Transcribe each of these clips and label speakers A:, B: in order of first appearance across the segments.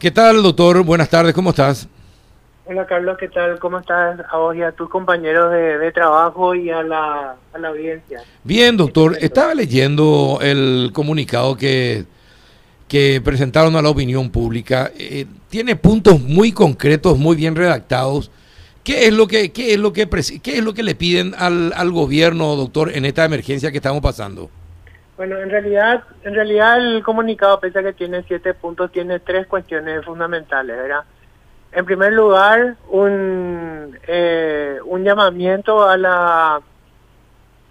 A: ¿Qué tal, doctor? Buenas tardes, ¿cómo estás?
B: Hola, Carlos, ¿qué tal? ¿Cómo estás? A vos y a tus compañeros de, trabajo y a la, audiencia.
A: Bien, doctor. Estaba leyendo el comunicado que, que presentaron a la opinión pública. Eh, tiene puntos muy concretos, muy bien redactados. ¿Qué es lo que, qué es lo que, qué es lo que le piden al, al gobierno, doctor, en esta emergencia que estamos pasando?
B: Bueno, en realidad, en realidad el comunicado, pese a que tiene siete puntos, tiene tres cuestiones fundamentales, ¿verdad? En primer lugar, un, eh, un llamamiento a la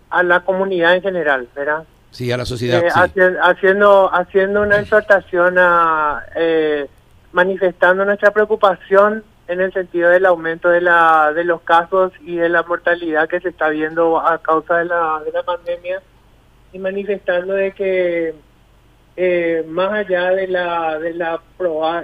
B: a la comunidad en general, ¿verdad?
A: Sí, a la sociedad.
B: Eh, haciendo, haciendo una exhortación a eh, manifestando nuestra preocupación en el sentido del aumento de la de los casos y de la mortalidad que se está viendo a causa de la, de la pandemia y manifestando de que eh, más allá de la de la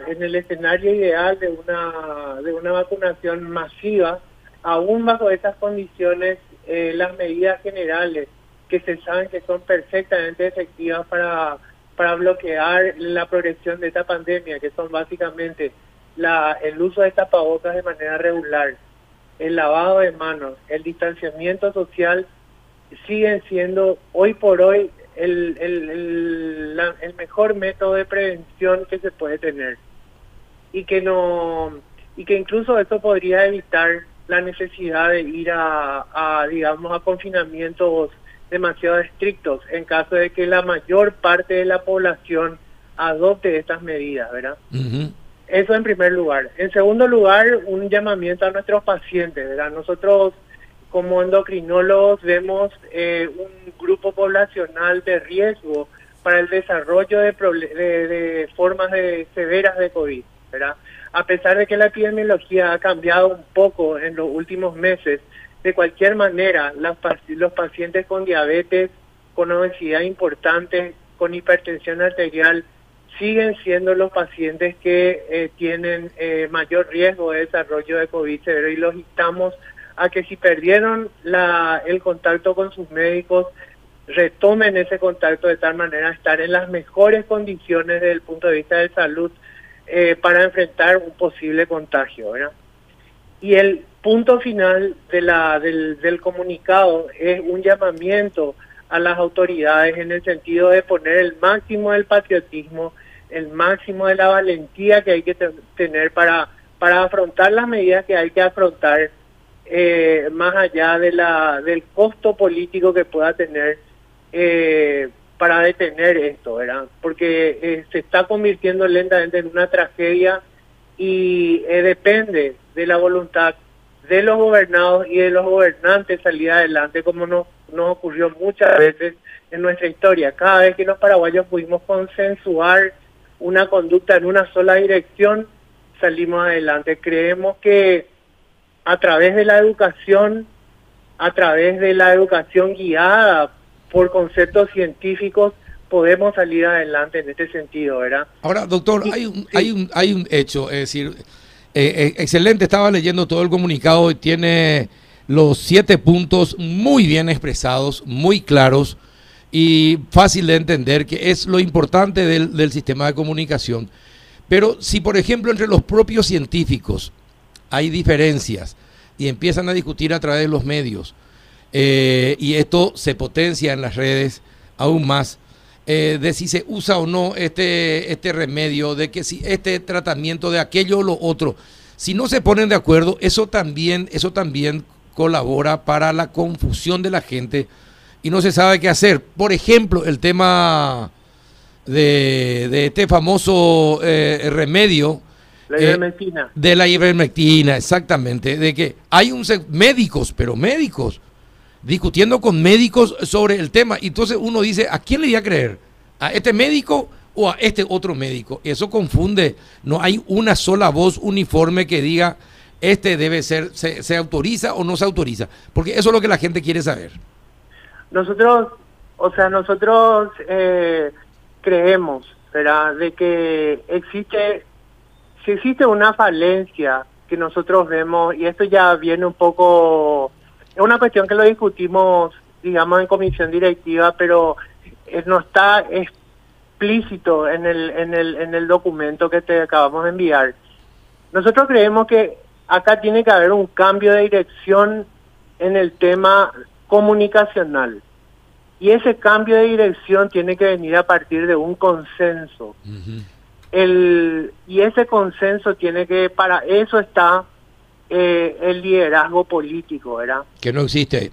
B: en el escenario ideal de una de una vacunación masiva aún bajo estas condiciones eh, las medidas generales que se saben que son perfectamente efectivas para para bloquear la progresión de esta pandemia que son básicamente la el uso de tapabocas de manera regular el lavado de manos el distanciamiento social siguen siendo hoy por hoy el, el, el, mejor método de prevención que se puede tener y que no y que incluso eso podría evitar la necesidad de ir a, a digamos a confinamientos demasiado estrictos en caso de que la mayor parte de la población adopte estas medidas, ¿verdad? Eso en primer lugar. En segundo lugar, un llamamiento a nuestros pacientes, ¿verdad? Nosotros como endocrinólogos vemos eh, un grupo poblacional de riesgo para el desarrollo de, formas de, severas de COVID. A pesar de que la epidemiología ha cambiado un poco en los últimos meses, de cualquier manera, los pacientes con diabetes, con obesidad importante, con hipertensión arterial, siguen siendo los pacientes que eh, tienen eh, mayor riesgo de desarrollo de COVID severo y los estamos a que si perdieron la, el contacto con sus médicos, retomen ese contacto de tal manera estar en las mejores condiciones desde el punto de vista de salud eh, para enfrentar un posible contagio. ¿verdad? Y el punto final de la, del, del comunicado es un llamamiento a las autoridades en el sentido de poner el máximo del patriotismo, el máximo de la valentía que hay que tener para, para afrontar las medidas que hay que afrontar eh, más allá de la, del costo político que pueda tener eh, para detener esto, ¿verdad? Porque eh, se está convirtiendo lentamente en una tragedia y depende de la voluntad de los gobernados y de los gobernantes salir adelante, como nos, nos ocurrió muchas veces en nuestra historia. Cada vez que los paraguayos pudimos consensuar una conducta en una sola dirección, salimos adelante. Creemos que a través de la educación, a través de la educación guiada por conceptos científicos, podemos salir adelante en este sentido, ¿verdad?
A: Ahora, doctor, hay un, hay un, hay un hecho, es decir, eh, eh, excelente, estaba leyendo todo el comunicado y tiene los siete puntos muy bien expresados, muy claros y fácil de entender, que es lo importante del, del sistema de comunicación. Pero si, por ejemplo, entre los propios científicos hay diferencias y empiezan a discutir a través de los medios. Eh, y esto se potencia en las redes aún más. Eh, de si se usa o no este, este remedio, de que si este tratamiento de aquello o lo otro. Si no se ponen de acuerdo, eso también, eso también colabora para la confusión de la gente y no se sabe qué hacer. Por ejemplo, el tema de, de este famoso eh, remedio
B: la eh,
A: de la ivermectina, exactamente. De que hay un médicos, pero médicos, discutiendo con médicos sobre el tema. Y entonces uno dice, ¿a quién le voy a creer? ¿A este médico o a este otro médico? Eso confunde. No hay una sola voz uniforme que diga, este debe ser, se, autoriza o no se autoriza. Porque eso es lo que la gente quiere saber.
B: Nosotros, o sea, nosotros eh, creemos, ¿verdad? De que existe si existe una falencia que nosotros vemos, y esto ya viene un poco, es una cuestión que lo discutimos, digamos, en comisión directiva, pero no está explícito en el, en el, en el documento que te acabamos de enviar. Nosotros creemos que acá tiene que haber un cambio de dirección en el tema comunicacional. Y ese cambio de dirección tiene que venir a partir de un consenso. El, y ese consenso tiene que, para eso está eh, el liderazgo político, ¿verdad?
A: Que no existe.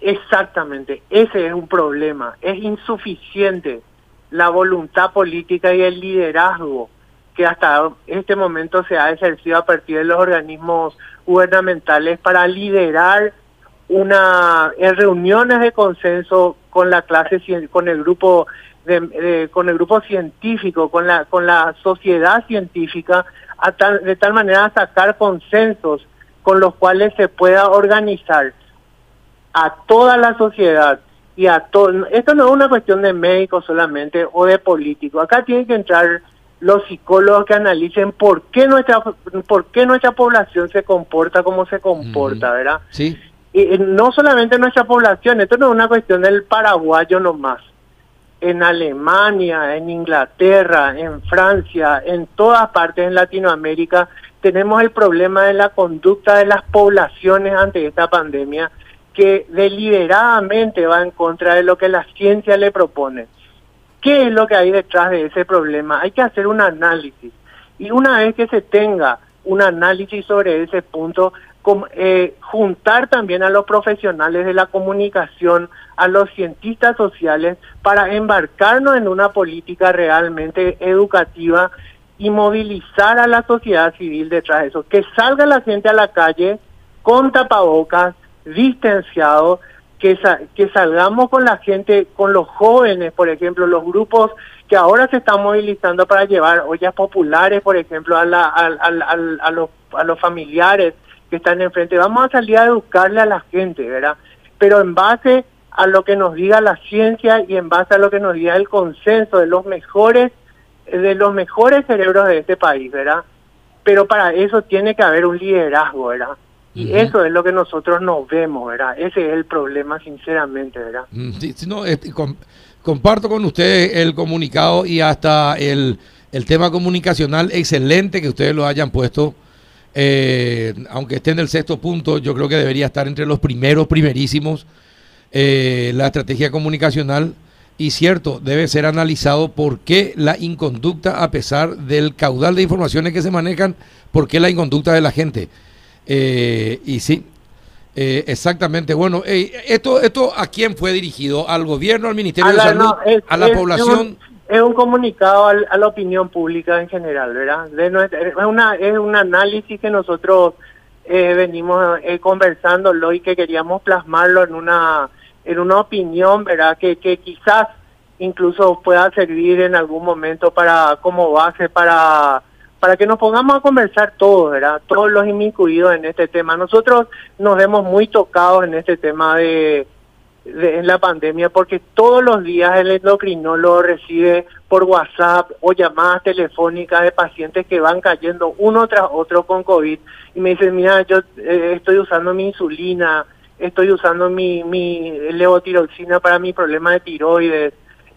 B: Exactamente, ese es un problema. Es insuficiente la voluntad política y el liderazgo que hasta este momento se ha ejercido a partir de los organismos gubernamentales para liderar una en reuniones de consenso con la clase con el grupo de, con el grupo científico con la con la sociedad científica de tal manera sacar consensos con los cuales se pueda organizar a toda la sociedad y a todo esto no es una cuestión de médicos solamente o de políticos acá tienen que entrar los psicólogos que analicen por qué nuestra por qué nuestra población se comporta como se comporta, ¿verdad?
A: Sí.
B: Y no solamente nuestra población, esto no es una cuestión del paraguayo nomás. En Alemania, en Inglaterra, en Francia, en todas partes en Latinoamérica, tenemos el problema de la conducta de las poblaciones ante esta pandemia que deliberadamente va en contra de lo que la ciencia le propone. ¿Qué es lo que hay detrás de ese problema? Hay que hacer un análisis. Y una vez que se tenga un análisis sobre ese punto, eh, juntar también a los profesionales de la comunicación, a los cientistas sociales, para embarcarnos en una política realmente educativa y movilizar a la sociedad civil detrás de eso. Que salga la gente a la calle con tapabocas, distanciados, que, que salgamos con la gente, con los jóvenes, por ejemplo, los grupos que ahora se están movilizando para llevar ollas populares, por ejemplo, a, la, a, a, los, a los familiares que están enfrente. Vamos a salir a educarle a la gente, ¿verdad? Pero en base a lo que nos diga la ciencia y en base a lo que nos diga el consenso de los mejores de los mejores cerebros de este país, ¿verdad? Pero para eso tiene que haber un liderazgo, ¿verdad? Y eso es lo que nosotros no vemos, ¿verdad? Ese es el problema, sinceramente, ¿verdad?
A: Mm, sí, no, comparto con ustedes el comunicado y hasta el, el, tema comunicacional excelente que ustedes lo hayan puesto. Eh, aunque esté en el sexto punto, yo creo que debería estar entre los primeros, primerísimos, eh, la estrategia comunicacional. Y cierto, debe ser analizado por qué la inconducta, a pesar del caudal de informaciones que se manejan, por qué la inconducta de la gente. Eh, y sí, eh, exactamente. Bueno, esto, esto ¿a quién fue dirigido? ¿Al gobierno, al Ministerio de Salud, a la población?
B: Es un, comunicado a la opinión pública en general, ¿verdad? es, una, es un análisis que nosotros eh, venimos eh, conversándolo y que queríamos plasmarlo en una, en una opinión, ¿verdad? Que, que quizás incluso pueda servir en algún momento para como base para para que nos pongamos a conversar todos, ¿verdad? Todos los inmiscuidos en este tema. Nosotros nos vemos muy tocados en este tema de, en la pandemia porque todos los días el endocrinólogo recibe por WhatsApp o llamadas telefónicas de pacientes que van cayendo uno tras otro con COVID y me dicen, mira, yo eh, estoy usando mi insulina, estoy usando mi, mi levotiroxina para mi problema de tiroides,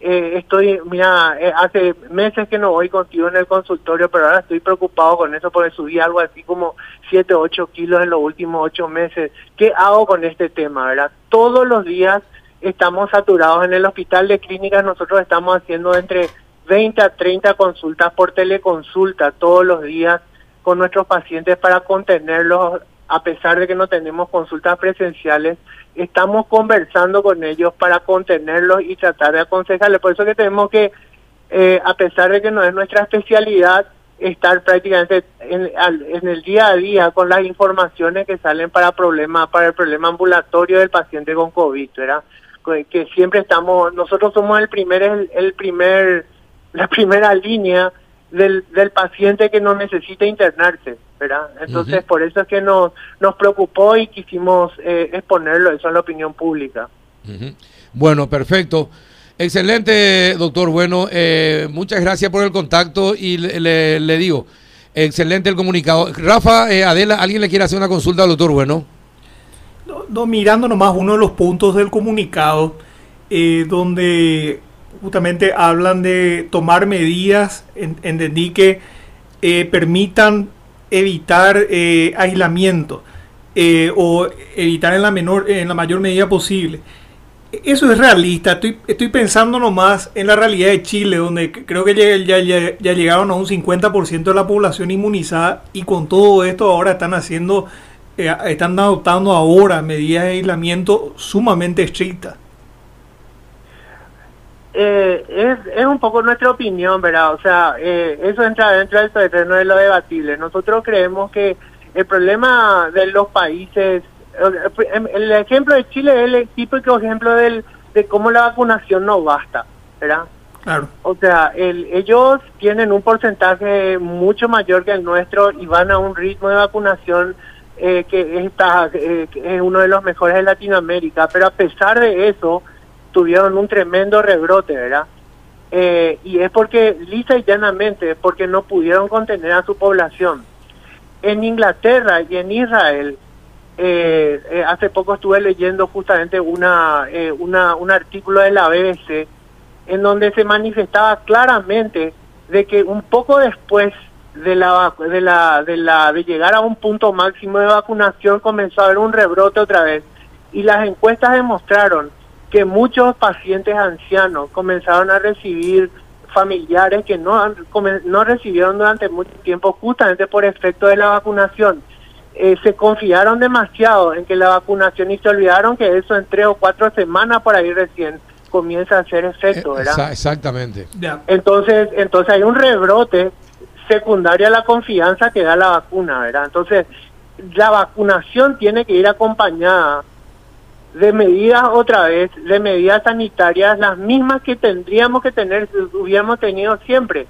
B: eh, estoy, mira, eh, hace meses que no voy contigo en el consultorio, pero ahora estoy preocupado con eso porque subí algo así como 7, 8 kilos en los últimos 8 meses. ¿Qué hago con este tema, verdad? Todos los días estamos saturados en el hospital de clínicas, nosotros estamos haciendo entre 20 a 30 consultas por teleconsulta todos los días con nuestros pacientes para contenerlos a pesar de que no tenemos consultas presenciales, estamos conversando con ellos para contenerlos y tratar de aconsejarles. Por eso que tenemos que, eh, a pesar de que no es nuestra especialidad, estar prácticamente en, el día a día con las informaciones que salen para problema, para el problema ambulatorio del paciente con COVID. Que siempre estamos, nosotros somos el primer, el primer, la primera línea del, del paciente que no necesita internarse, ¿verdad? Entonces, por eso es que nos, nos preocupó y quisimos eh, exponerlo, eso a la opinión pública.
A: Bueno, perfecto. Excelente, doctor. Bueno, eh, muchas gracias por el contacto y le, le, digo, excelente el comunicado. Rafa, eh, Adela, ¿alguien le quiere hacer una consulta al doctor Bueno?
C: No, mirando nomás uno de los puntos del comunicado, donde justamente hablan de tomar medidas, entendí que eh, permitan evitar eh, aislamiento eh, o evitar en la, menor, en la mayor medida posible. Eso es realista. Estoy, estoy pensando nomás en la realidad de Chile, donde creo que ya, ya, ya llegaron a un 50% de la población inmunizada y con todo esto ahora están haciendo, están adoptando ahora medidas de aislamiento sumamente estrictas.
B: Eh, es, es un poco nuestra opinión, ¿verdad? O sea, eh, eso entra dentro del terreno de lo debatible. Nosotros creemos que el problema de los países, el ejemplo de Chile es el típico ejemplo del, de cómo la vacunación no basta, ¿verdad? Claro. O sea, el, ellos tienen un porcentaje mucho mayor que el nuestro y van a un ritmo de vacunación eh, que, está, que es uno de los mejores de Latinoamérica, pero a pesar de eso, tuvieron un tremendo rebrote, ¿verdad? Eh, y es porque, lisa y llanamente, porque no pudieron contener a su población. En Inglaterra y en Israel, eh, eh, hace poco estuve leyendo justamente una, una, un artículo de la BBC en donde se manifestaba claramente de que un poco después de la, de la, de la, de llegar a un punto máximo de vacunación comenzó a haber un rebrote otra vez y las encuestas demostraron que muchos pacientes ancianos comenzaron a recibir familiares que no, no recibieron durante mucho tiempo justamente por efecto de la vacunación. Eh, se confiaron demasiado en que la vacunación y se olvidaron que eso en tres o cuatro semanas por ahí recién comienza a hacer efecto,
A: eh, ¿verdad? Exactamente.
B: Entonces, entonces hay un rebrote secundario a la confianza que da la vacuna, ¿verdad? Entonces, la vacunación tiene que ir acompañada de medidas otra vez, de medidas sanitarias, las mismas que tendríamos que tener, hubiéramos tenido siempre.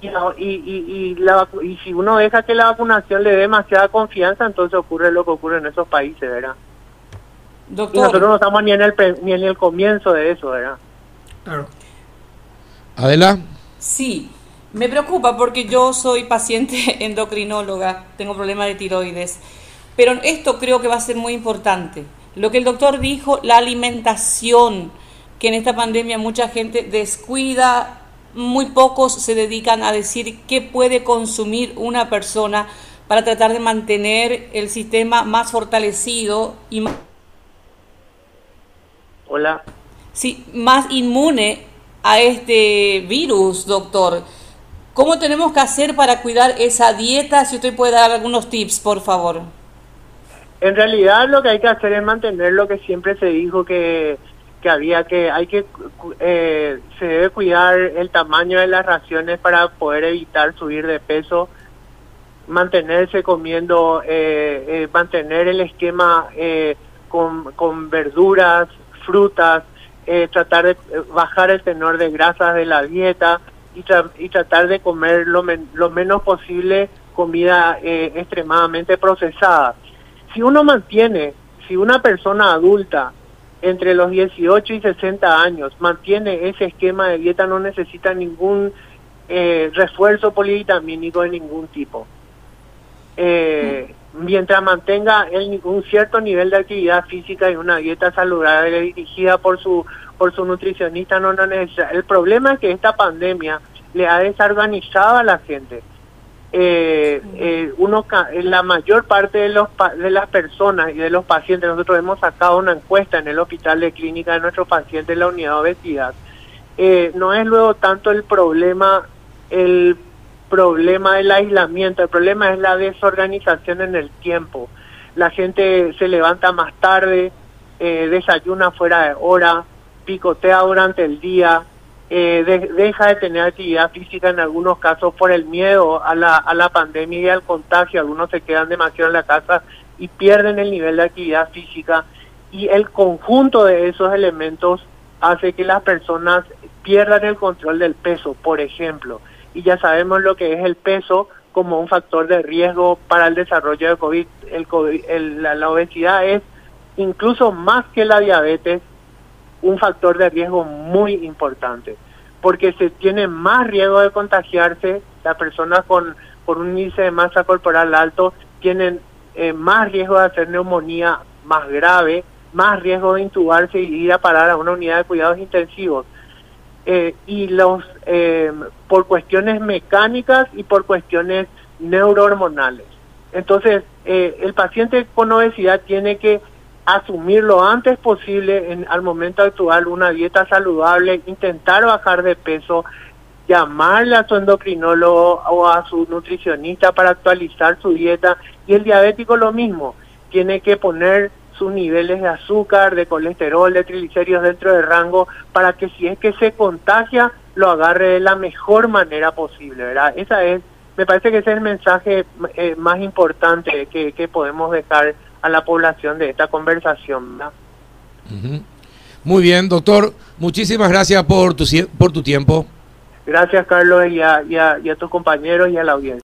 B: Y, y, y, si uno deja que la vacunación le dé demasiada confianza, entonces ocurre lo que ocurre en esos países, ¿verdad? Doctor. nosotros no estamos ni en, el, ni en el comienzo de eso, ¿verdad?
A: Claro. Adela.
D: Sí, me preocupa porque yo soy paciente endocrinóloga, tengo problemas de tiroides, pero esto creo que va a ser muy importante lo que el doctor dijo, la alimentación, que en esta pandemia mucha gente descuida, muy pocos se dedican a decir qué puede consumir una persona para tratar de mantener el sistema más fortalecido y más...
B: Hola.
D: Sí, más inmune a este virus, doctor. ¿Cómo tenemos que hacer para cuidar esa dieta? Si usted puede dar algunos tips, por favor.
B: En realidad lo que hay que hacer es mantener lo que siempre se dijo que, que había que hay que eh, se debe cuidar el tamaño de las raciones para poder evitar subir de peso mantenerse comiendo eh, eh, mantener el esquema con, con verduras frutas tratar de bajar el tenor de grasas de la dieta y, y tratar de comer lo, lo menos posible comida extremadamente procesada si uno mantiene, si una persona adulta entre los 18 y 60 años mantiene ese esquema de dieta, no necesita ningún eh, refuerzo polivitamínico de ningún tipo. Eh, mientras mantenga un cierto nivel de actividad física y una dieta saludable dirigida por su por su nutricionista no, no necesita. El problema es que esta pandemia le ha desorganizado a la gente eh, eh, uno la mayor parte de los de las personas y de los pacientes nosotros hemos sacado una encuesta en el hospital de clínica de nuestros pacientes en la unidad de obesidad. Eh, no es luego tanto el problema el problema del aislamiento el problema es la desorganización en el tiempo. La gente se levanta más tarde eh, desayuna fuera de hora picotea durante el día eh, deja de tener actividad física en algunos casos por el miedo a la, a la pandemia y al contagio. Algunos se quedan demasiado en la casa y pierden el nivel de actividad física. Y el conjunto de esos elementos hace que las personas pierdan el control del peso, por ejemplo. Y ya sabemos lo que es el peso como un factor de riesgo para el desarrollo de COVID. El, la obesidad es incluso más que la diabetes un factor de riesgo muy importante, porque se tiene más riesgo de contagiarse, las personas con, un índice de masa corporal alto tienen eh, más riesgo de hacer neumonía más grave, más riesgo de intubarse y ir a parar a una unidad de cuidados intensivos. eh, y los eh, por cuestiones mecánicas y por cuestiones neurohormonales. Entonces, el paciente con obesidad tiene que asumir lo antes posible en, al momento actual una dieta saludable, intentar bajar de peso, llamarle a su endocrinólogo o a su nutricionista para actualizar su dieta y el diabético lo mismo, tiene que poner sus niveles de azúcar, de colesterol, de triglicéridos dentro del rango para que si es que se contagia lo agarre de la mejor manera posible, ¿verdad? Esa es, me parece que ese es el mensaje eh, más importante que, que podemos dejar a la población de esta conversación.
A: Muy bien, doctor. Muchísimas gracias por tu, por tu tiempo.
B: Gracias, Carlos, y a, y, a, y a tus compañeros y a la audiencia.